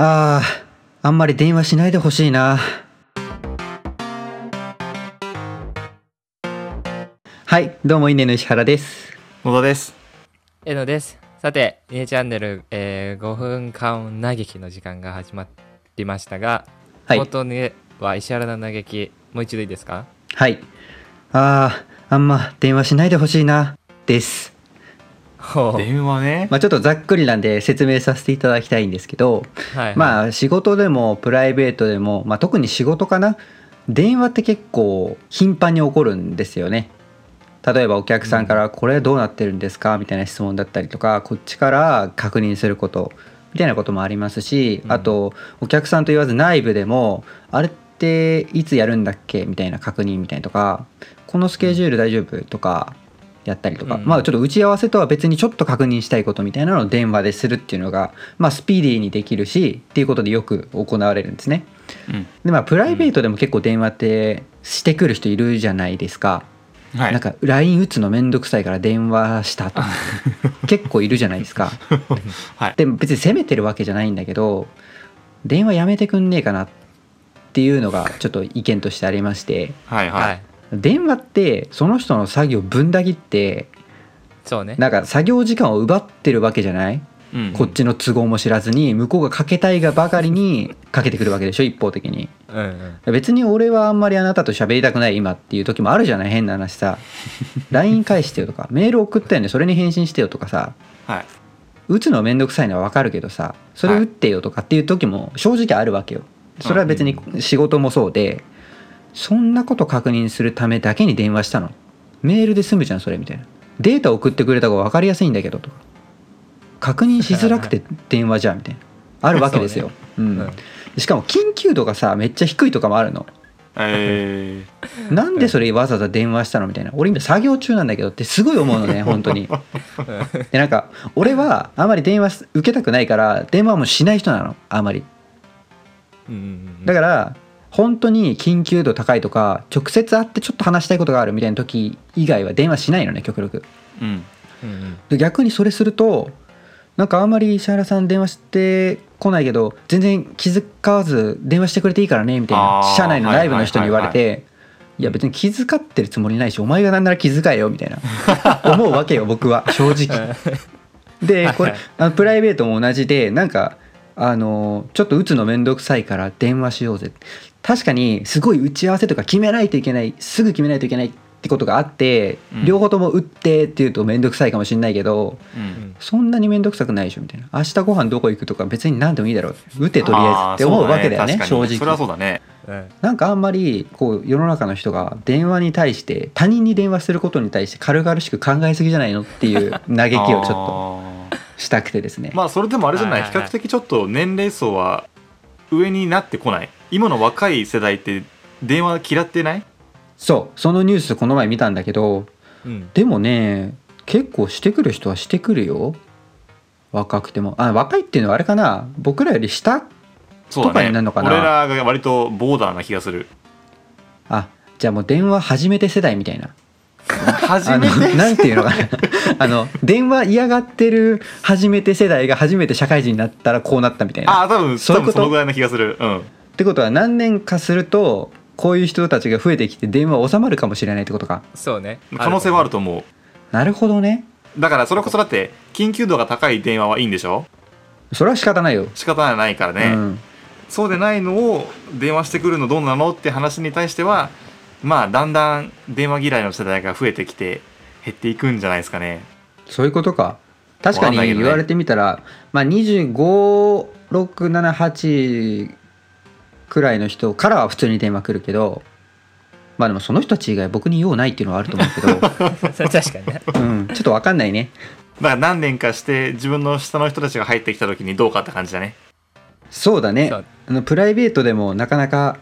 あーあんまり電話しないでほしいな。はいどうも稲の石原です。野田です。えのです。さて、イネチャンネル、えー5分間嘆きの時間が始まりましたが、はい。冒頭では石原の嘆き、もう一度いいですか？はい。あーあんま電話しないでほしいなです 電話ね。まあちょっとざっくりなんで説明させていただきたいんですけどはい、まあ仕事でもプライベートでも、まあ、特に仕事かな電話って結構頻繁に起こるんですよね例えばお客さんから「これどうなってるんですか?」みたいな質問だったりとかこっちから確認することみたいなこともありますし、うんあとお客さんと言わず内部でも「あれっていつやるんだっけ?」みたいな確認みたいなとか「このスケジュール大丈夫?」とかやったりとか、うんまあちょっと打ち合わせとは別にちょっと確認したいことみたいなのを電話でするっていうのが、まあ、スピーディーにできるしっていうことでよく行われるんですね。うん。でまあプライベートでも結構電話ってしてくる人いるじゃないですか。はい。なんか LINE 打つのめんどくさいから電話したとか 結構いるじゃないですか。はい。でも別に責めてるわけじゃないんだけど電話やめてくんねえかなっていうのがちょっと意見としてありましてはいははいい。電話ってその人の作業ぶんだ切ってそうね。なんか作業時間を奪ってるわけじゃない？うん。こっちの都合も知らずに向こうがかけたいがばかりに かけてくるわけでしょ一方的に。うんうん。別に俺はあんまりあなたと喋りたくない今っていう時もあるじゃない？変な話さ。LINE 返してよとか。メール送ったよねそれに返信してよとかさ。はい。打つのめんどくさいのは分かるけどさ。それ打ってよとかっていう時も正直あるわけよ。それは別に仕事もそうでそんなこと確認するためだけに電話したの？メールで済むじゃんそれみたいな。データ送ってくれた方が分かりやすいんだけどと。か確認しづらくて電話じゃんみたいな。あるわけですよ、うん。うん。しかも緊急度がさめっちゃ低いとかもあるの。え なんでそれわざわざ電話したのみたいな。俺今作業中なんだけどってすごい思うのね 本当に。でなんか俺はあまり電話受けたくないから電話もしない人なの。あまり。だから本当に緊急度高いとか直接会ってちょっと話したいことがあるみたいな時以外は電話しないのね極力ー。うん。うんうん。で逆にそれするとなんかあんまり石原さん電話してこないけど全然気遣わず電話してくれていいからねみたいな社内の内部の人に言われはいていや別に気遣ってるつもりないしお前がなんなら気遣えよみたいな 思うわけよ僕は正直 でこれあのプライベートも同じでなんかあのちょっと打つの面倒くさいから電話しようぜ確かにすごい打ち合わせとか決めないといけないすぐ決めないといけないってことがあって、うん両方とも打ってっていうと面倒くさいかもしれないけどうん。そんなに面倒くさくないでしょみたいな明日ご飯どこ行くとか別に何でもいいだろう打てとりあえずって思うわけだよねあーそう正確かにそれはそ直うだね。うんなんかあんまりこう世の中の人が電話に対して他人に電話することに対して軽々しく考えすぎじゃないのっていう 嘆きをちょっとと。したくてですねまあそれでもあれじゃない。比較的ちょっと年齢層は上になってこない。今の若い世代って電話嫌ってない？そうそのニュースこの前見たんだけどうん。でもね結構してくる人はしてくるよ若くてもあ若いっていうのはあれかな？僕らより下とか。になるのかな？俺らが割とボーダーな気がする。あじゃあもう電話初めて世代みたいな初めて なんていうのかな？あの電話嫌がってる初めて世代が初めて社会人になったらこうなったみたいな。ああ、多分、そういうこと？多分そのぐらいな気がする。うん。ってことは何年かするとこういう人たちが増えてきて電話収まるかもしれないってことか。そうね。可能性はあると思う。なるほどね。だからそれこそだって緊急度が高い電話はいいんでしょ？それは仕方ないよ。仕方ないからね、うん、そうでないのを電話してくるのどうなのって話に対してはまあだんだん電話嫌いの世代が増えてきて減っていくんじゃないですかねそういうことか。確かに言われてみたら、まあ、25678くらいの人からは普通に電話来るけどまあでもその人たち以外僕に用ないっていうのはあると思うけど、そ れ確かにね。うん、ちょっと分かんないね。だから何年かして自分の下の人たちが入ってきた時にどうかって感じだね。そうだね。あのプライベートでもなかなか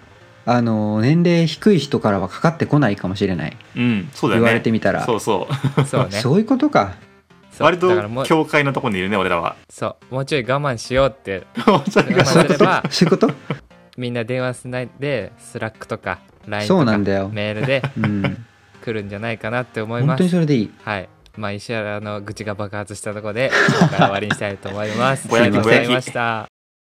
あの年齢低い人からはかかってこないかもしれない。うん。そうだよね。言われてみたら。そうそう。そうね。そういうことか。そう。割とだからもう境界のところにいるね俺らは。そう。もうちょい我慢しようって。もうちょい我慢すればそういうこと？みんな電話しないで Slack とか LINE そうとかなんだよ。メールで うん。来るんじゃないかなって思います。本当にそれでいい。はい。まあ石原の愚痴が爆発したところで 今回は終わりにしたいと思います。ありがとうございました